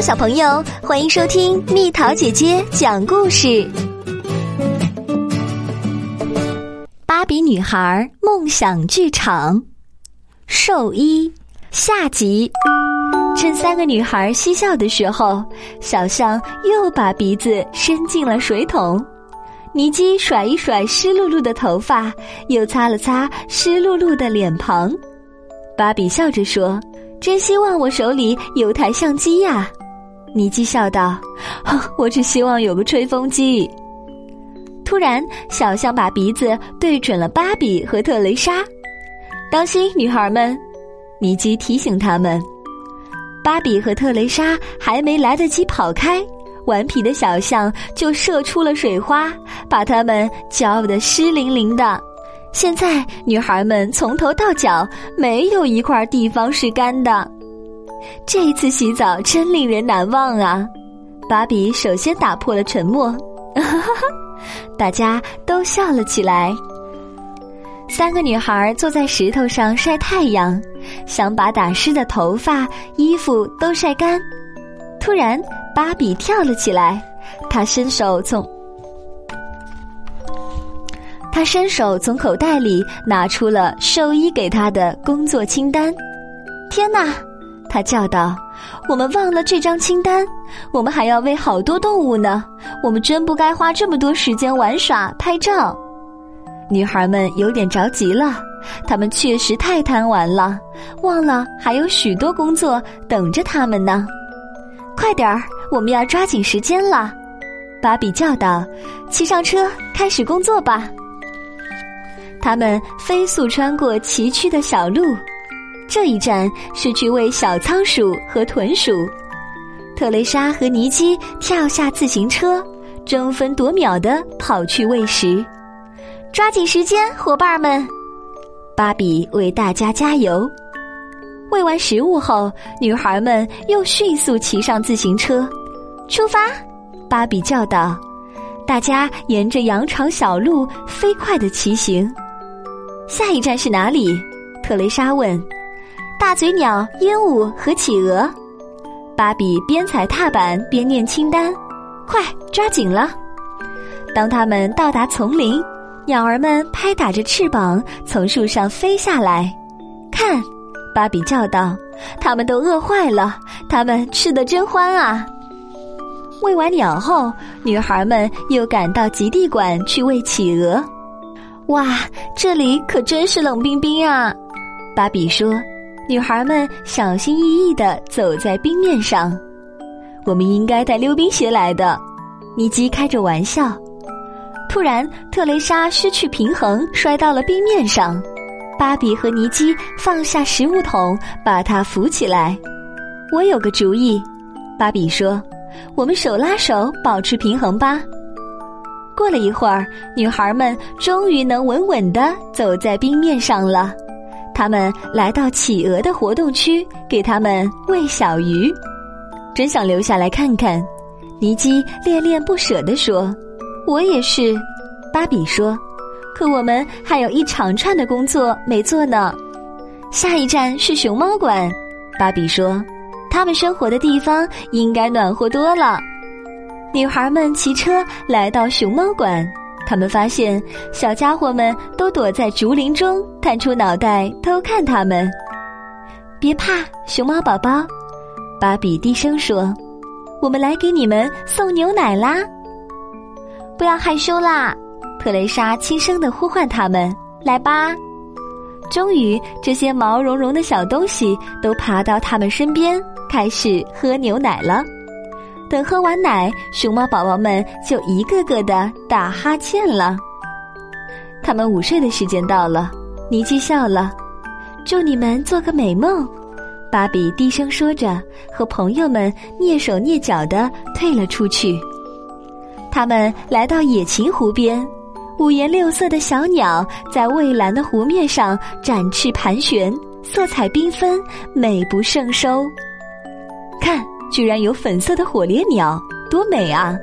小朋友，欢迎收听蜜桃姐姐讲故事。芭比女孩梦想剧场，兽医下集。趁三个女孩嬉笑的时候，小象又把鼻子伸进了水桶。尼基甩一甩湿漉漉的头发，又擦了擦湿漉漉的脸庞。芭比笑着说。真希望我手里有台相机呀，尼基笑道：“我只希望有个吹风机。”突然，小象把鼻子对准了芭比和特蕾莎，“当心，女孩们！”尼基提醒他们。芭比和特蕾莎还没来得及跑开，顽皮的小象就射出了水花，把他们浇得湿淋淋的。现在，女孩们从头到脚没有一块地方是干的。这一次洗澡真令人难忘啊！芭比首先打破了沉默，大家都笑了起来。三个女孩坐在石头上晒太阳，想把打湿的头发、衣服都晒干。突然，芭比跳了起来，她伸手从。她伸手从口袋里拿出了兽医给她的工作清单。天哪！他叫道：“我们忘了这张清单，我们还要喂好多动物呢。我们真不该花这么多时间玩耍、拍照。”女孩们有点着急了，她们确实太贪玩了，忘了还有许多工作等着他们呢。快点儿，我们要抓紧时间了！芭比叫道：“骑上车，开始工作吧！”他们飞速穿过崎岖的小路，这一站是去喂小仓鼠和豚鼠。特蕾莎和尼基跳下自行车，争分夺秒的跑去喂食。抓紧时间，伙伴们！芭比为大家加油。喂完食物后，女孩们又迅速骑上自行车，出发！芭比叫道：“大家沿着羊肠小路飞快的骑行。”下一站是哪里？特蕾莎问。大嘴鸟、鹦鹉和企鹅。芭比边踩踏板边念清单。快，抓紧了！当他们到达丛林，鸟儿们拍打着翅膀从树上飞下来。看，芭比叫道：“他们都饿坏了，他们吃的真欢啊！”喂完鸟后，女孩们又赶到极地馆去喂企鹅。哇，这里可真是冷冰冰啊！芭比说：“女孩们小心翼翼地走在冰面上，我们应该带溜冰鞋来的。”尼基开着玩笑。突然，特蕾莎失去平衡，摔到了冰面上。芭比和尼基放下食物桶，把她扶起来。我有个主意，芭比说：“我们手拉手，保持平衡吧。”过了一会儿，女孩们终于能稳稳地走在冰面上了。他们来到企鹅的活动区，给他们喂小鱼。真想留下来看看，尼基恋恋不舍地说：“我也是。”芭比说：“可我们还有一长串的工作没做呢。”下一站是熊猫馆，芭比说：“他们生活的地方应该暖和多了。”女孩们骑车来到熊猫馆，他们发现小家伙们都躲在竹林中，探出脑袋偷看他们。别怕，熊猫宝宝，芭比低声说：“我们来给你们送牛奶啦！”不要害羞啦，特蕾莎轻声的呼唤他们：“来吧！”终于，这些毛茸茸的小东西都爬到他们身边，开始喝牛奶了。等喝完奶，熊猫宝宝们就一个个的打哈欠了。他们午睡的时间到了，尼基笑了，祝你们做个美梦。芭比低声说着，和朋友们蹑手蹑脚的退了出去。他们来到野禽湖边，五颜六色的小鸟在蔚蓝的湖面上展翅盘旋，色彩缤纷，美不胜收。看。居然有粉色的火烈鸟，多美啊！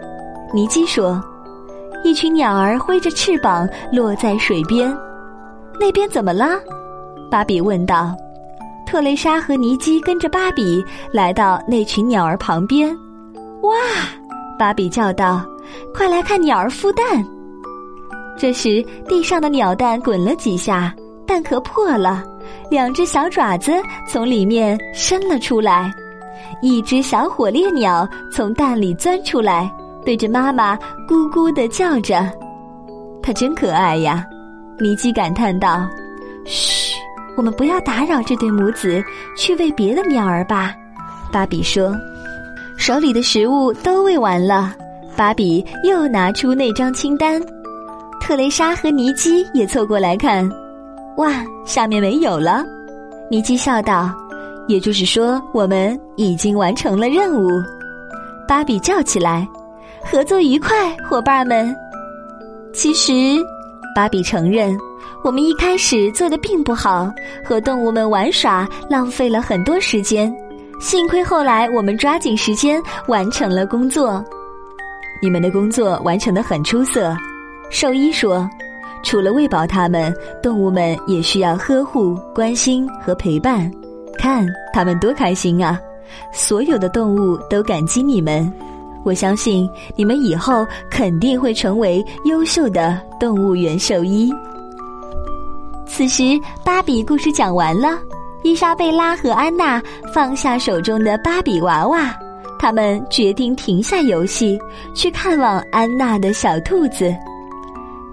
尼基说：“一群鸟儿挥着翅膀落在水边，那边怎么了？”芭比问道。特蕾莎和尼基跟着芭比来到那群鸟儿旁边。哇！芭比叫道：“快来看鸟儿孵蛋！”这时，地上的鸟蛋滚了几下，蛋壳破了，两只小爪子从里面伸了出来。一只小火烈鸟从蛋里钻出来，对着妈妈咕咕的叫着。它真可爱呀！尼基感叹道：“嘘。”我们不要打扰这对母子，去喂别的鸟儿吧。”芭比说，“手里的食物都喂完了。”芭比又拿出那张清单，特蕾莎和尼基也凑过来看。哇，下面没有了。尼基笑道：“也就是说，我们已经完成了任务。”芭比叫起来：“合作愉快，伙伴们！”其实，芭比承认。我们一开始做的并不好，和动物们玩耍，浪费了很多时间。幸亏后来我们抓紧时间完成了工作。你们的工作完成的很出色，兽医说。除了喂饱它们，动物们也需要呵护、关心和陪伴。看，它们多开心啊！所有的动物都感激你们。我相信你们以后肯定会成为优秀的动物园兽医。此时，芭比故事讲完了。伊莎贝拉和安娜放下手中的芭比娃娃，他们决定停下游戏，去看望安娜的小兔子。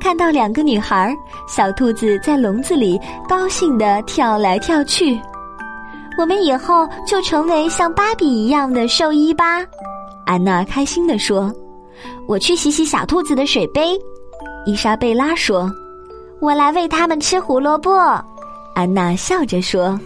看到两个女孩，小兔子在笼子里高兴地跳来跳去。我们以后就成为像芭比一样的兽医吧，安娜开心地说。我去洗洗小兔子的水杯，伊莎贝拉说。我来喂它们吃胡萝卜，安娜笑着说：“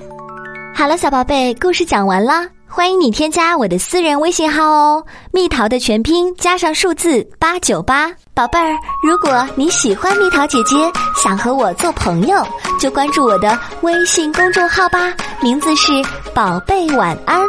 好了，小宝贝，故事讲完了，欢迎你添加我的私人微信号哦，蜜桃的全拼加上数字八九八，宝贝儿，如果你喜欢蜜桃姐姐，想和我做朋友，就关注我的微信公众号吧，名字是宝贝晚安。”